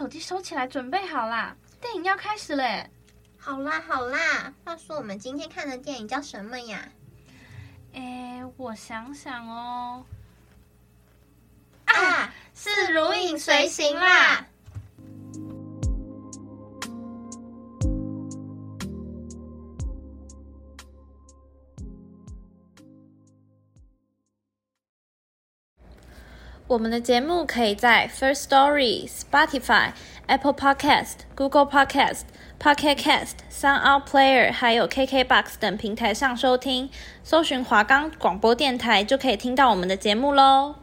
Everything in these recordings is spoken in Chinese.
手机收起来，准备好啦！电影要开始嘞！好啦好啦，话说我们今天看的电影叫什么呀？哎，我想想哦，啊，是《如影随形》啦。我们的节目可以在 First Story、Spotify、Apple Podcast、Google Podcast、Pocket Cast、Sound Player 还有 KKBox 等平台上收听，搜寻华冈广播电台就可以听到我们的节目喽。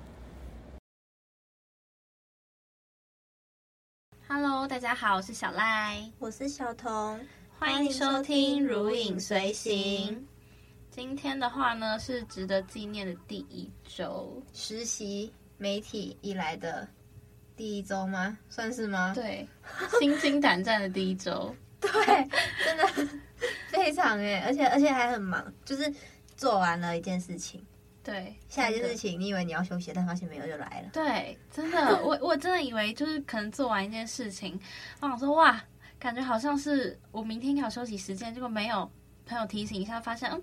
Hello，大家好，我是小赖，我是小彤，欢迎收听《如影随形》。今天的话呢，是值得纪念的第一周实习。媒体以来的第一周吗？算是吗？对，心惊胆战的第一周。对，真的非常哎，而且而且还很忙，就是做完了一件事情，对，下一件事情你以为你要休息，但发现没有就来了。对，真的，我我真的以为就是可能做完一件事情，我想说哇，感觉好像是我明天要休息时间，结果没有朋友提醒一下，发现嗯，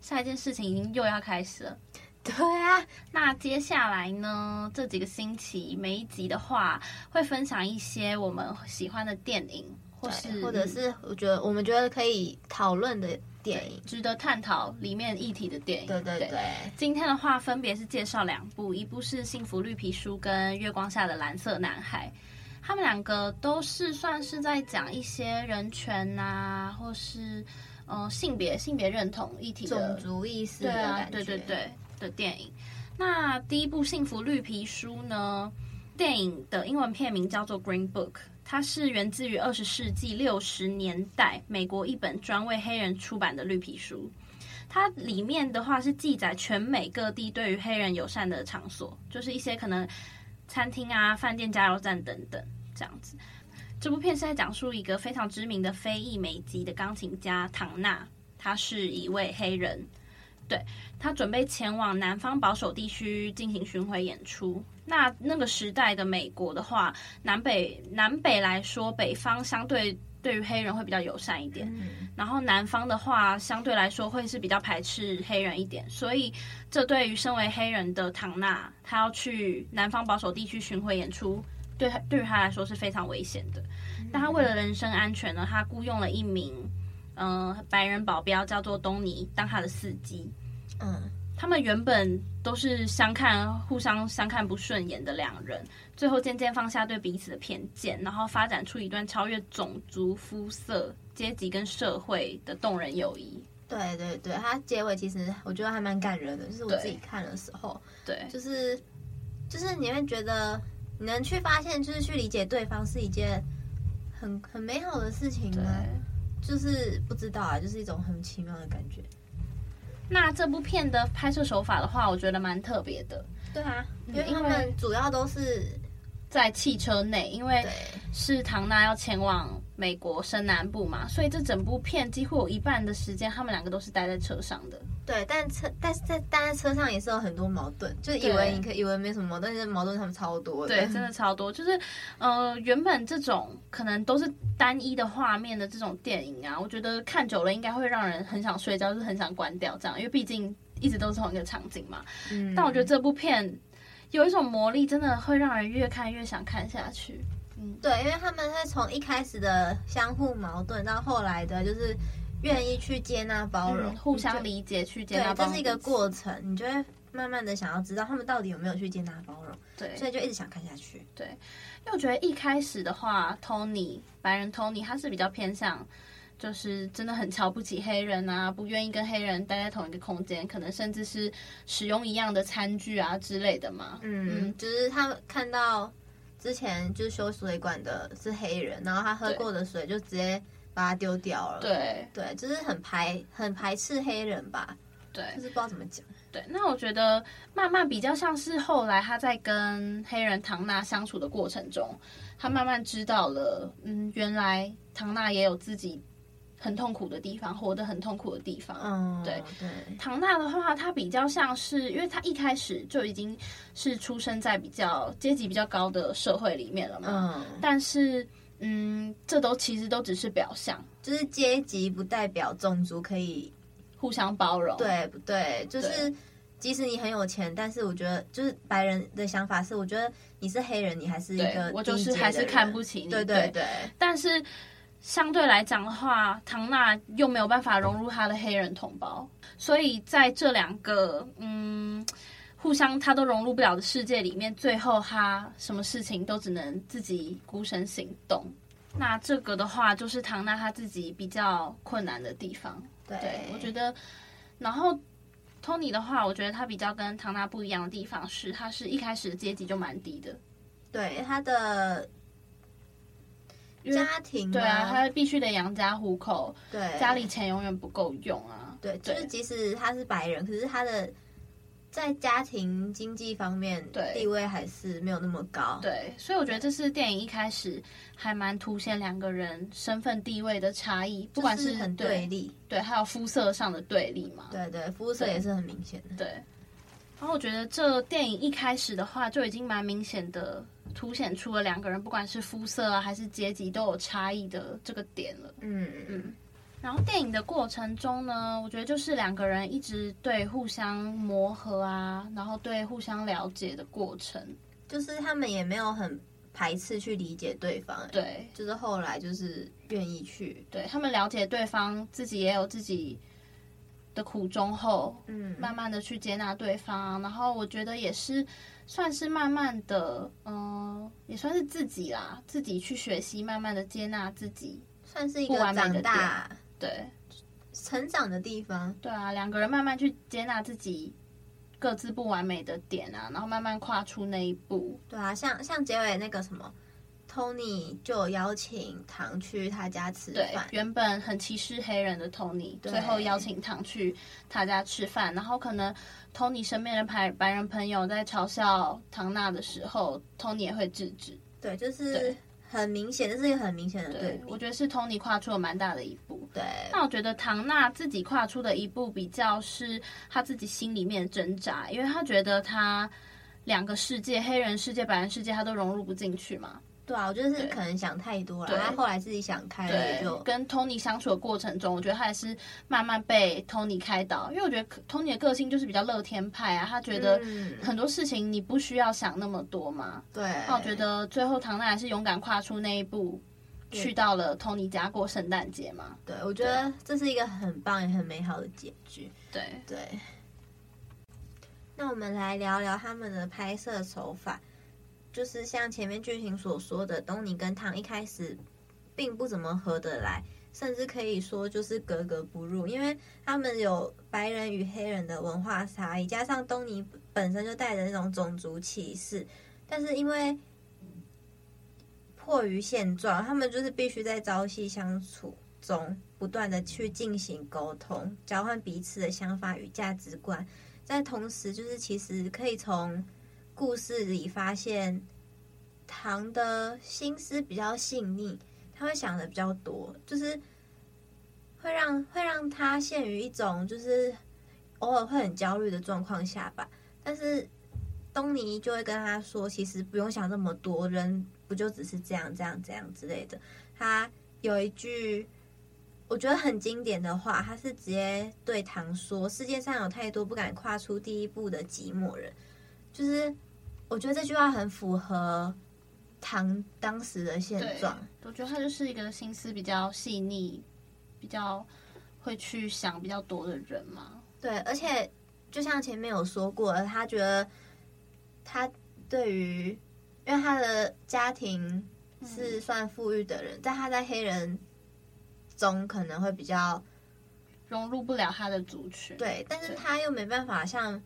下一件事情已经又要开始了。对啊，那接下来呢？这几个星期每一集的话，会分享一些我们喜欢的电影，或是或者是我觉得我们觉得可以讨论的电影，值得探讨里面议题的电影。对对对，对，今天的话分别是介绍两部，一部是《幸福绿皮书》跟《月光下的蓝色男孩》，他们两个都是算是在讲一些人权啊，或是呃性别性别认同议题的种族意识的对啊，对对对。的电影，那第一部《幸福绿皮书》呢？电影的英文片名叫做《Green Book》，它是源自于二十世纪六十年代美国一本专为黑人出版的绿皮书。它里面的话是记载全美各地对于黑人友善的场所，就是一些可能餐厅啊、饭店、加油站等等这样子。这部片是在讲述一个非常知名的非裔美籍的钢琴家唐纳，他是一位黑人。对，他准备前往南方保守地区进行巡回演出。那那个时代的美国的话，南北南北来说，北方相对对于黑人会比较友善一点，嗯，然后南方的话相对来说会是比较排斥黑人一点。所以这对于身为黑人的唐纳，他要去南方保守地区巡回演出，对他对于他来说是非常危险的。但他为了人身安全呢，他雇佣了一名嗯、呃、白人保镖，叫做东尼，当他的司机。嗯，他们原本都是相看互相相看不顺眼的两人，最后渐渐放下对彼此的偏见，然后发展出一段超越种族、肤色、阶级跟社会的动人友谊。对对对，他结尾其实我觉得还蛮感人的，就是我自己看的时候，对，就是就是你会觉得你能去发现，就是去理解对方是一件很很美好的事情吗？就是不知道啊，就是一种很奇妙的感觉。那这部片的拍摄手法的话，我觉得蛮特别的。对啊，因为他们主要都是在汽车内，因为是唐娜要前往美国深南部嘛，所以这整部片几乎有一半的时间，他们两个都是待在车上的。对，但车但是在待在车上也是有很多矛盾，就以为你可以以为没什么矛盾，但是矛盾他们超多的。对，真的超多。就是呃，原本这种可能都是单一的画面的这种电影啊，我觉得看久了应该会让人很想睡觉，就是很想关掉这样，因为毕竟一直都是同一个场景嘛。嗯。但我觉得这部片有一种魔力，真的会让人越看越想看下去。嗯，对，因为他们是从一开始的相互矛盾到后来的，就是。愿意去接纳包容、嗯，互相理解，去接纳包容，这是一个过程。你就会慢慢的想要知道他们到底有没有去接纳包容，对，所以就一直想看下去。对，因为我觉得一开始的话，Tony 白人 Tony 他是比较偏向，就是真的很瞧不起黑人啊，不愿意跟黑人待在同一个空间，可能甚至是使用一样的餐具啊之类的嘛。嗯，嗯就是他们看到之前就是修水管的是黑人，然后他喝过的水就直接把它丢掉了。对对，就是很排很排斥黑人吧。对，就是不知道怎么讲。对，那我觉得慢慢比较像是后来他在跟黑人唐娜相处的过程中，他慢慢知道了，嗯，原来唐娜也有自己。很痛苦的地方，活得很痛苦的地方。嗯，对对。唐娜的话，她比较像是，因为她一开始就已经是出生在比较阶级比较高的社会里面了嘛。嗯。但是，嗯，这都其实都只是表象，就是阶级不代表种族可以互相包容。对不对？就是即使你很有钱，但是我觉得，就是白人的想法是，我觉得你是黑人，你还是一个我就是还是看不起你。对对对。但是。相对来讲的话，唐纳又没有办法融入他的黑人同胞，所以在这两个嗯互相他都融入不了的世界里面，最后他什么事情都只能自己孤身行动。那这个的话，就是唐纳他自己比较困难的地方。对，我觉得，然后托尼的话，我觉得他比较跟唐纳不一样的地方是，他是一开始阶级就蛮低的。对，他的。家庭对啊，他必须得养家糊口，对，家里钱永远不够用啊。对，就是即使他是白人，可是他的在家庭经济方面地位还是没有那么高。对，所以我觉得这是电影一开始还蛮凸显两个人身份地位的差异，不管是很对立，对，还有肤色上的对立嘛。对对，肤色也是很明显的。对，然后我觉得这电影一开始的话就已经蛮明显的。凸显出了两个人不管是肤色啊还是阶级都有差异的这个点了。嗯嗯。然后电影的过程中呢，我觉得就是两个人一直对互相磨合啊，然后对互相了解的过程，就是他们也没有很排斥去理解对方。对，就是后来就是愿意去，对，他们了解对方，自己也有自己的苦衷后，嗯，慢慢的去接纳对方。然后我觉得也是。算是慢慢的，嗯、呃，也算是自己啦，自己去学习，慢慢的接纳自己，算是一个长大，对，成长的地方。对啊，两个人慢慢去接纳自己各自不完美的点啊，然后慢慢跨出那一步。对啊，像像结尾那个什么。Tony 就邀请唐去他家吃饭。对，原本很歧视黑人的 Tony，最后邀请唐去他家吃饭。然后可能 Tony 身边的白白人朋友在嘲笑唐娜的时候，Tony 也会制止。对，就是很明显，这是一个很明显的对，对。我觉得是 Tony 跨出了蛮大的一步。对。那我觉得唐娜自己跨出的一步，比较是她自己心里面挣扎，因为她觉得她两个世界，黑人世界、白人世界，她都融入不进去嘛。对啊，我觉得是可能想太多了。他后来自己想开了，就跟 Tony 相处的过程中，我觉得他也是慢慢被 Tony 开导。因为我觉得 Tony 的个性就是比较乐天派啊，他觉得很多事情你不需要想那么多嘛。对。那我觉得最后唐娜还是勇敢跨出那一步，去到了 Tony 家过圣诞节嘛。对，我觉得这是一个很棒也很美好的结局。对对。那我们来聊聊他们的拍摄手法。就是像前面剧情所说的，东尼跟唐一开始并不怎么合得来，甚至可以说就是格格不入，因为他们有白人与黑人的文化差异，加上东尼本身就带着那种种族歧视，但是因为迫于现状，他们就是必须在朝夕相处中不断的去进行沟通，交换彼此的想法与价值观，在同时就是其实可以从。故事里发现，唐的心思比较细腻，他会想的比较多，就是会让会让他陷于一种就是偶尔会很焦虑的状况下吧。但是东尼就会跟他说，其实不用想那么多，人不就只是这样这样这样之类的。他有一句我觉得很经典的话，他是直接对唐说：“世界上有太多不敢跨出第一步的寂寞人。”就是。我觉得这句话很符合唐当时的现状。我觉得他就是一个心思比较细腻、比较会去想比较多的人嘛。对，而且就像前面有说过，他觉得他对于，因为他的家庭是算富裕的人，但他在黑人中可能会比较融入不了他的族群。对，但是他又没办法像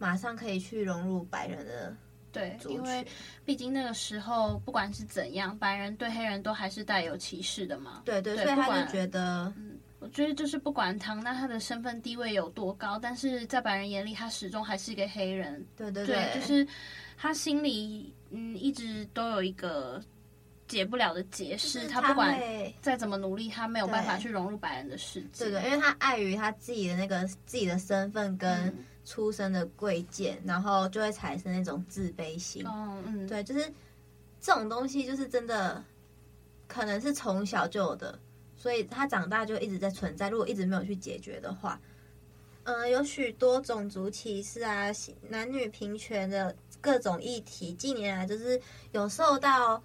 马上可以去融入白人的。对，因为毕竟那个时候不管是怎样，白人对黑人都还是带有歧视的嘛。对对，对，所以他就觉得，嗯，我觉得就是不管唐娜她的身份地位有多高，但是在白人眼里，她始终还是一个黑人。对对对，对，就是他心里嗯一直都有一个解不了的结，是他不管再怎么努力，他没有办法去融入白人的世界。对对，因为他碍于他自己的那个自己的身份跟。嗯出生的贵贱，然后就会产生那种自卑心。哦，嗯，对，就是这种东西，就是真的可能是从小就有的，所以他长大就一直在存在。如果一直没有去解决的话，嗯、呃，有许多种族歧视啊、男女平权的各种议题，近年来就是有受到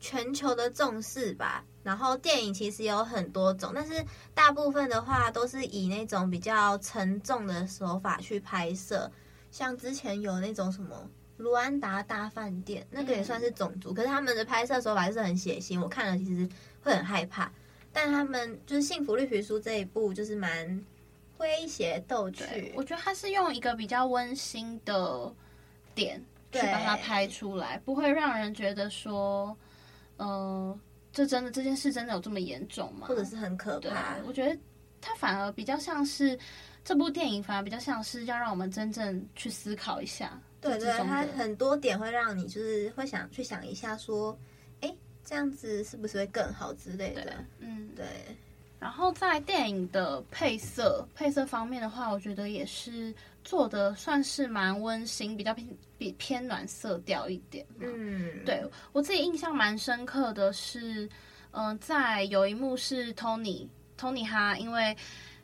全球的重视吧。然后电影其实有很多种，但是大部分的话都是以那种比较沉重的手法去拍摄，像之前有那种什么卢安达大饭店，那个也算是种族，可是他们的拍摄手法是很血腥，我看了其实会很害怕。但他们就是《幸福绿皮书》这一部就是蛮诙谐逗趣，我觉得他是用一个比较温馨的点去把它拍出来，不会让人觉得说，嗯、呃。这真的这件事真的有这么严重吗？或者是很可怕？我觉得它反而比较像是这部电影，反而比较像是要让我们真正去思考一下。对对，它很多点会让你就是会想去想一下，说，哎，这样子是不是会更好之类的？嗯，对。然后在电影的配色配色方面的话，我觉得也是做的算是蛮温馨，比较偏比偏暖色调一点。嗯，对我自己印象蛮深刻的是，嗯、呃，在有一幕是 Tony Tony 他因为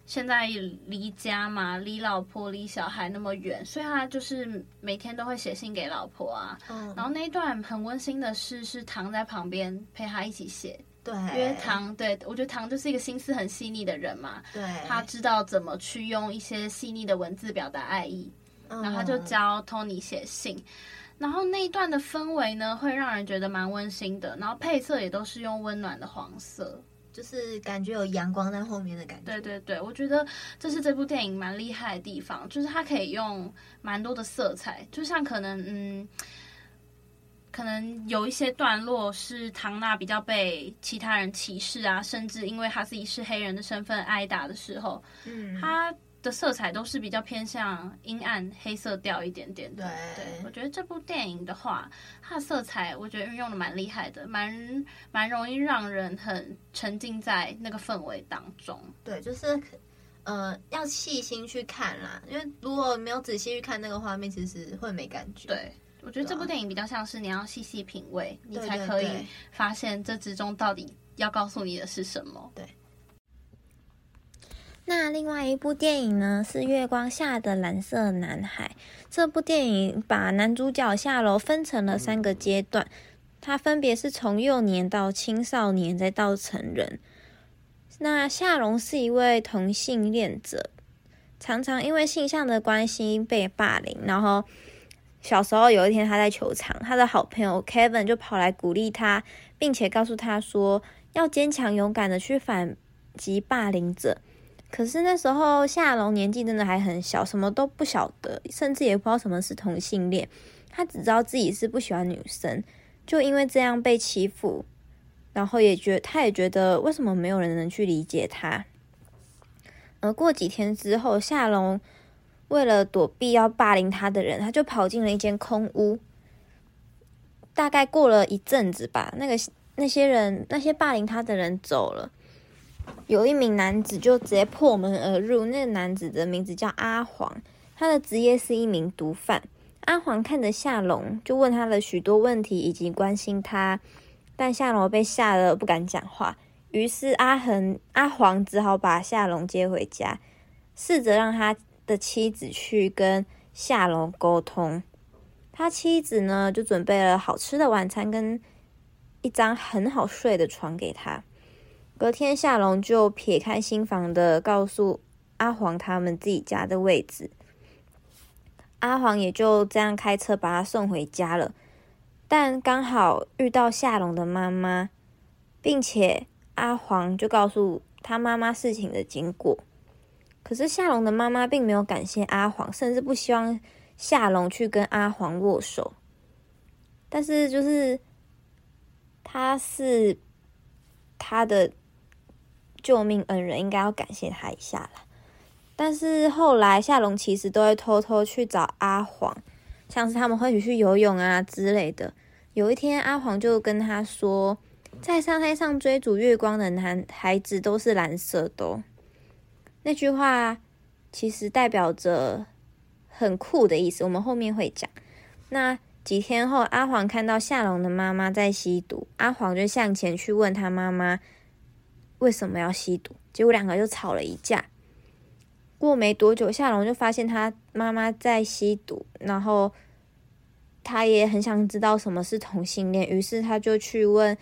现在离家嘛，离老婆离小孩那么远，所以他就是每天都会写信给老婆啊。嗯，然后那一段很温馨的事，是躺在旁边陪他一起写。对，因为唐，对，我觉得唐就是一个心思很细腻的人嘛，对，他知道怎么去用一些细腻的文字表达爱意，嗯、然后他就教 Tony 写信，然后那一段的氛围呢，会让人觉得蛮温馨的，然后配色也都是用温暖的黄色，就是感觉有阳光在后面的感觉。对对对，我觉得这是这部电影蛮厉害的地方，就是它可以用蛮多的色彩，就像可能嗯。可能有一些段落是唐娜比较被其他人歧视啊，甚至因为他自己是黑人的身份挨打的时候，嗯，他的色彩都是比较偏向阴暗黑色调一点点的。对，对，我觉得这部电影的话，它的色彩我觉得运用的蛮厉害的，蛮蛮容易让人很沉浸在那个氛围当中。对，就是呃要细心去看啦，因为如果没有仔细去看那个画面，其实会没感觉。对。我觉得这部电影比较像是你要细细品味，你才可以发现这之中到底要告诉你的是什么。对。那另外一部电影呢，是《月光下的蓝色男孩》。这部电影把男主角夏楼分成了三个阶段，他分别是从幼年到青少年，再到成人。那夏龙是一位同性恋者，常常因为性向的关系被霸凌，然后。小时候有一天，他在球场，他的好朋友 Kevin 就跑来鼓励他，并且告诉他说要坚强勇敢的去反击霸凌者。可是那时候夏龙年纪真的还很小，什么都不晓得，甚至也不知道什么是同性恋。他只知道自己是不喜欢女生，就因为这样被欺负，然后也觉他也觉得为什么没有人能去理解他。而过几天之后，夏龙。为了躲避要霸凌他的人，他就跑进了一间空屋。大概过了一阵子吧，那个那些人，那些霸凌他的人走了，有一名男子就直接破门而入。那个男子的名字叫阿黄，他的职业是一名毒贩。阿黄看着夏龙，就问他了许多问题，以及关心他，但夏龙被吓得不敢讲话。于是阿恒阿黄只好把夏龙接回家，试着让他。的妻子去跟夏龙沟通，他妻子呢就准备了好吃的晚餐跟一张很好睡的床给他。隔天夏龙就撇开心房的告诉阿黄他们自己家的位置，阿黄也就这样开车把他送回家了。但刚好遇到夏龙的妈妈，并且阿黄就告诉他妈妈事情的经过。可是夏龙的妈妈并没有感谢阿黄，甚至不希望夏龙去跟阿黄握手。但是就是他是他的救命恩人，应该要感谢他一下啦。但是后来夏龙其实都会偷偷去找阿黄，像是他们会一起去游泳啊之类的。有一天，阿黄就跟他说，在沙滩上追逐月光的男孩子都是蓝色的。那句话其实代表着很酷的意思，我们后面会讲。那几天后，阿黄看到夏龙的妈妈在吸毒，阿黄就向前去问他妈妈为什么要吸毒，结果两个就吵了一架。过没多久，夏龙就发现他妈妈在吸毒，然后他也很想知道什么是同性恋，于是他就去问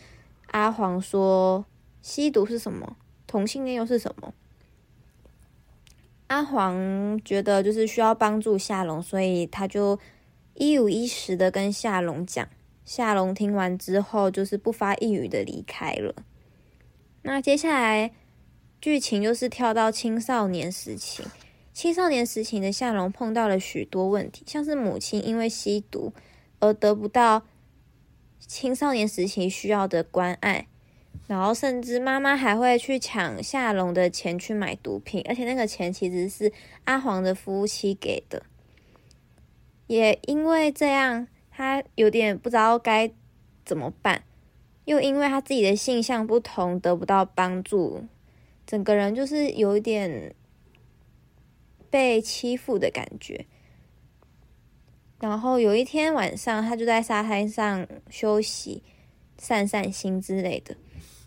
阿黄说：“吸毒是什么？同性恋又是什么？”阿黄觉得就是需要帮助夏龙，所以他就一五一十的跟夏龙讲。夏龙听完之后，就是不发一语的离开了。那接下来剧情就是跳到青少年时期。青少年时期的夏龙碰到了许多问题，像是母亲因为吸毒而得不到青少年时期需要的关爱。然后甚至妈妈还会去抢夏龙的钱去买毒品，而且那个钱其实是阿黄的夫妻给的。也因为这样，他有点不知道该怎么办，又因为他自己的性向不同得不到帮助，整个人就是有一点被欺负的感觉。然后有一天晚上，他就在沙滩上休息、散散心之类的。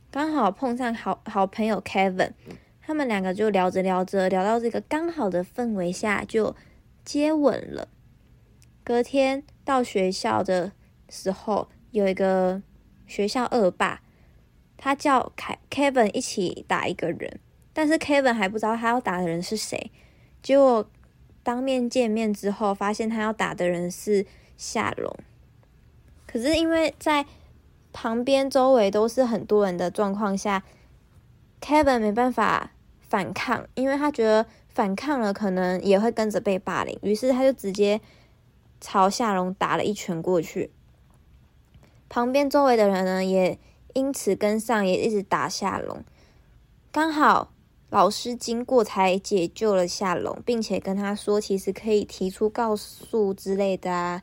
刚好碰上好好朋友 Kevin，他们两个就聊着聊着，聊到这个刚好的氛围下就接吻了。隔天到学校的时候，有一个学校恶霸，他叫凯 Kevin 一起打一个人，但是 Kevin 还不知道他要打的人是谁。结果当面见面之后，发现他要打的人是夏龙。可是因为在旁边周围都是很多人的状况下，Kevin 没办法反抗，因为他觉得反抗了可能也会跟着被霸凌，于是他就直接朝夏龙打了一拳过去。旁边周围的人呢，也因此跟上，也一直打夏龙。刚好老师经过才解救了夏龙，并且跟他说，其实可以提出告诉之类的啊。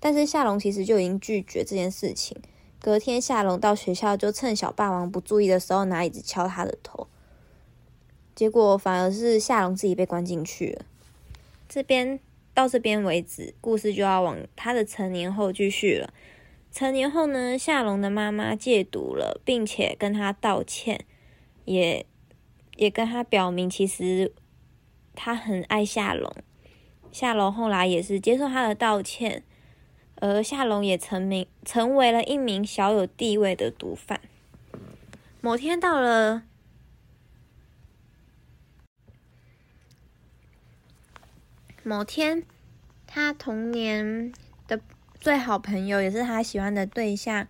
但是夏龙其实就已经拒绝这件事情。隔天，夏龙到学校就趁小霸王不注意的时候拿椅子敲他的头，结果反而是夏龙自己被关进去了。这边到这边为止，故事就要往他的成年后继续了。成年后呢，夏龙的妈妈戒毒了，并且跟他道歉，也也跟他表明其实他很爱夏龙。夏龙后来也是接受他的道歉。而夏龙也成名，成为了一名小有地位的毒贩。某天到了，某天，他童年的最好朋友，也是他喜欢的对象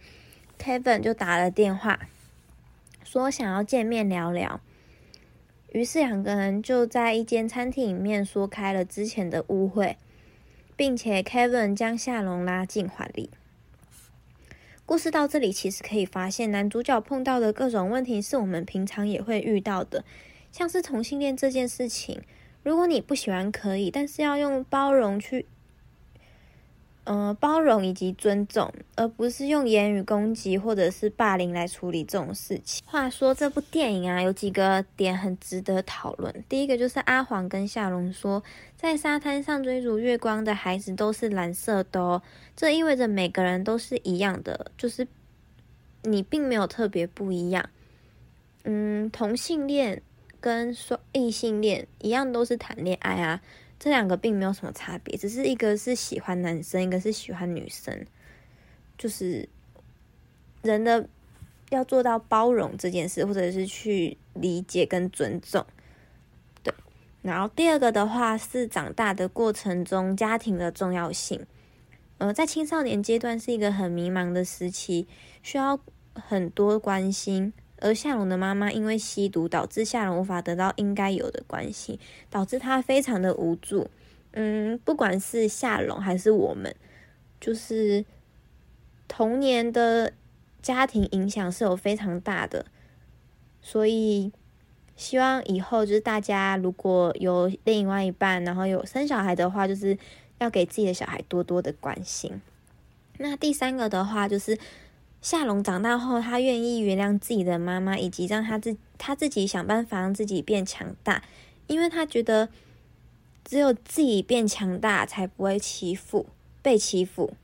，Kevin 就打了电话，说想要见面聊聊。于是两个人就在一间餐厅里面说开了之前的误会。并且 Kevin 将夏龙拉进怀里。故事到这里，其实可以发现，男主角碰到的各种问题是我们平常也会遇到的，像是同性恋这件事情。如果你不喜欢，可以，但是要用包容去。呃，包容以及尊重，而不是用言语攻击或者是霸凌来处理这种事情。话说这部电影啊，有几个点很值得讨论。第一个就是阿黄跟夏龙说，在沙滩上追逐月光的孩子都是蓝色的哦，这意味着每个人都是一样的，就是你并没有特别不一样。嗯，同性恋跟说异性恋一样，都是谈恋爱啊。这两个并没有什么差别，只是一个是喜欢男生，一个是喜欢女生，就是人的要做到包容这件事，或者是去理解跟尊重。对，然后第二个的话是长大的过程中家庭的重要性。呃，在青少年阶段是一个很迷茫的时期，需要很多关心，而夏龙的妈妈因为吸毒，导致夏龙无法得到应该有的关心，导致他非常的无助。嗯，不管是夏龙还是我们，就是童年的家庭影响是有非常大的，所以希望以后就是大家如果有另外一半，然后有生小孩的话，就是要给自己的小孩多多的关心。那第三个的话就是。夏龙长大后，他愿意原谅自己的妈妈，以及让他自他自己想办法让自己变强大，因为他觉得只有自己变强大，才不会欺负被欺负。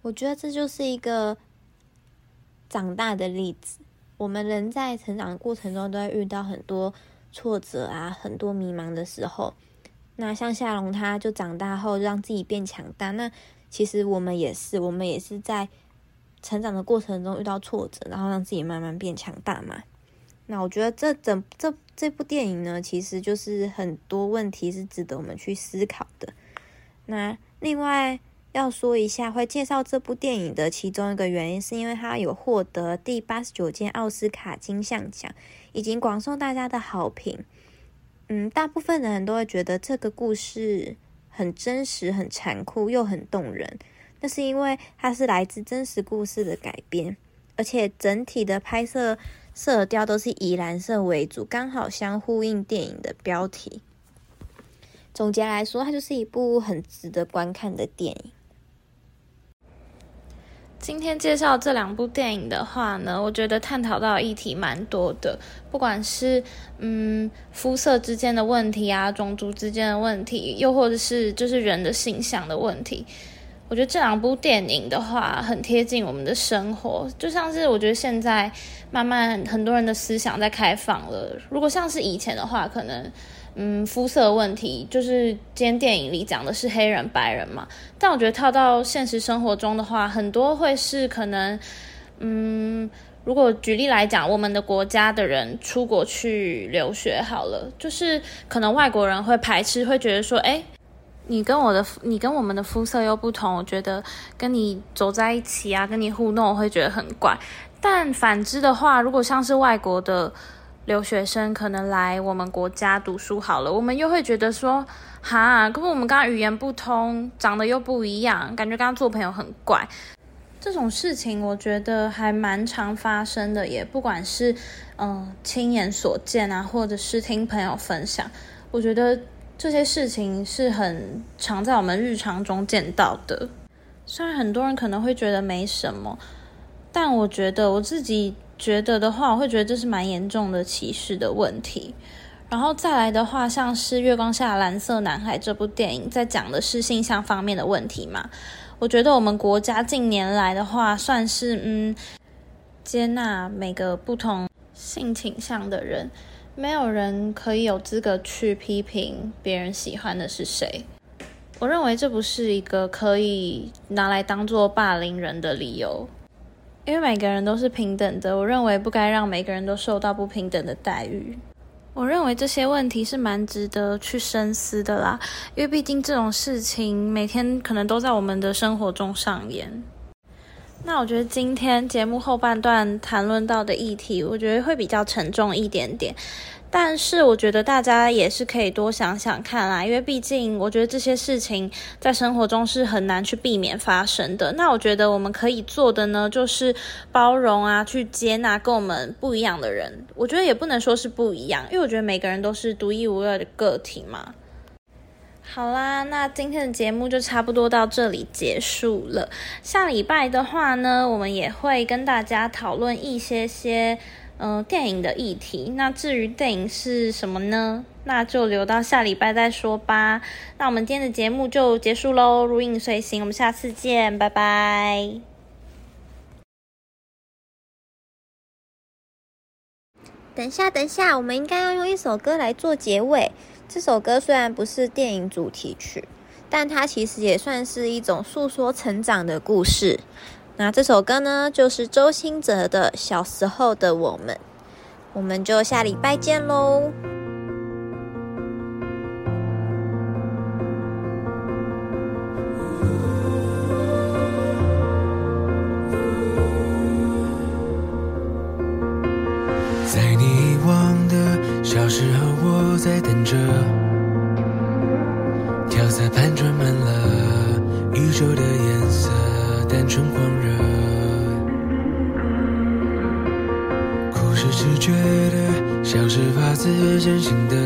我觉得这就是一个长大的例子。我们人在成长的过程中，都会遇到很多挫折啊，很多迷茫的时候。那像夏龙，他就长大后让自己变强大。那其实我们也是，我们也是在成长的过程中遇到挫折，然后让自己慢慢变强大嘛。那我觉得这整这这部电影呢，其实就是很多问题是值得我们去思考的。那另外要说一下，会介绍这部电影的其中一个原因，是因为它有获得第八十九届奥斯卡金像奖，已经广受大家的好评。嗯，大部分的人都会觉得这个故事。很真实、很残酷又很动人，那是因为它是来自真实故事的改编，而且整体的拍摄色调都是以蓝色为主，刚好相呼应电影的标题。总结来说，它就是一部很值得观看的电影。今天介绍这两部电影的话呢，我觉得探讨到议题蛮多的，不管是嗯肤色之间的问题啊，种族之间的问题，又或者是就是人的形象的问题，我觉得这两部电影的话很贴近我们的生活，就像是我觉得现在慢慢很多人的思想在开放了，如果像是以前的话，可能。嗯，肤色问题就是今天电影里讲的是黑人白人嘛，但我觉得套到现实生活中的话，很多会是可能，嗯，如果举例来讲，我们的国家的人出国去留学好了，就是可能外国人会排斥，会觉得说，哎，你跟我的你跟我们的肤色又不同，我觉得跟你走在一起啊，跟你互动，我会觉得很怪。但反之的话，如果像是外国的。留学生可能来我们国家读书好了，我们又会觉得说，哈，跟我们刚刚语言不通，长得又不一样，感觉刚刚做朋友很怪。这种事情我觉得还蛮常发生的，也不管是嗯亲眼所见啊，或者是听朋友分享，我觉得这些事情是很常在我们日常中见到的。虽然很多人可能会觉得没什么，但我觉得我自己。觉得的话，我会觉得这是蛮严重的歧视的问题。然后再来的话，像是《月光下蓝色男孩》这部电影，在讲的是性向方面的问题嘛。我觉得我们国家近年来的话，算是嗯接纳每个不同性倾向的人，没有人可以有资格去批评别人喜欢的是谁。我认为这不是一个可以拿来当做霸凌人的理由。因为每个人都是平等的，我认为不该让每个人都受到不平等的待遇。我认为这些问题是蛮值得去深思的啦，因为毕竟这种事情每天可能都在我们的生活中上演。那我觉得今天节目后半段谈论到的议题，我觉得会比较沉重一点点。但是我觉得大家也是可以多想想看啦，因为毕竟我觉得这些事情在生活中是很难去避免发生的。那我觉得我们可以做的呢，就是包容啊，去接纳跟我们不一样的人。我觉得也不能说是不一样，因为我觉得每个人都是独一无二的个体嘛。好啦，那今天的节目就差不多到这里结束了。下礼拜的话呢，我们也会跟大家讨论一些些。嗯、电影的议题。那至于电影是什么呢？那就留到下礼拜再说吧。那我们今天的节目就结束喽。如影随形，我们下次见，拜拜。等下，等下，我们应该要用一首歌来做结尾。这首歌虽然不是电影主题曲，但它其实也算是一种诉说成长的故事。那这首歌呢就是周兴泽的小时候的我们我们就下礼拜见喽。在你遗忘的小时候我在等着调色盘装满了宇宙的颜色单纯狂热。故事直觉的，像是发自真心的，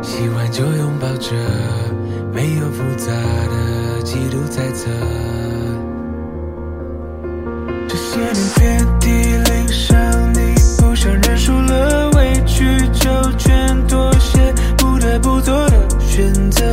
喜欢就拥抱着，没有复杂的嫉妒猜测。这些年遍体鳞伤，你不想认输了，委屈就全，妥协不得不做的选择，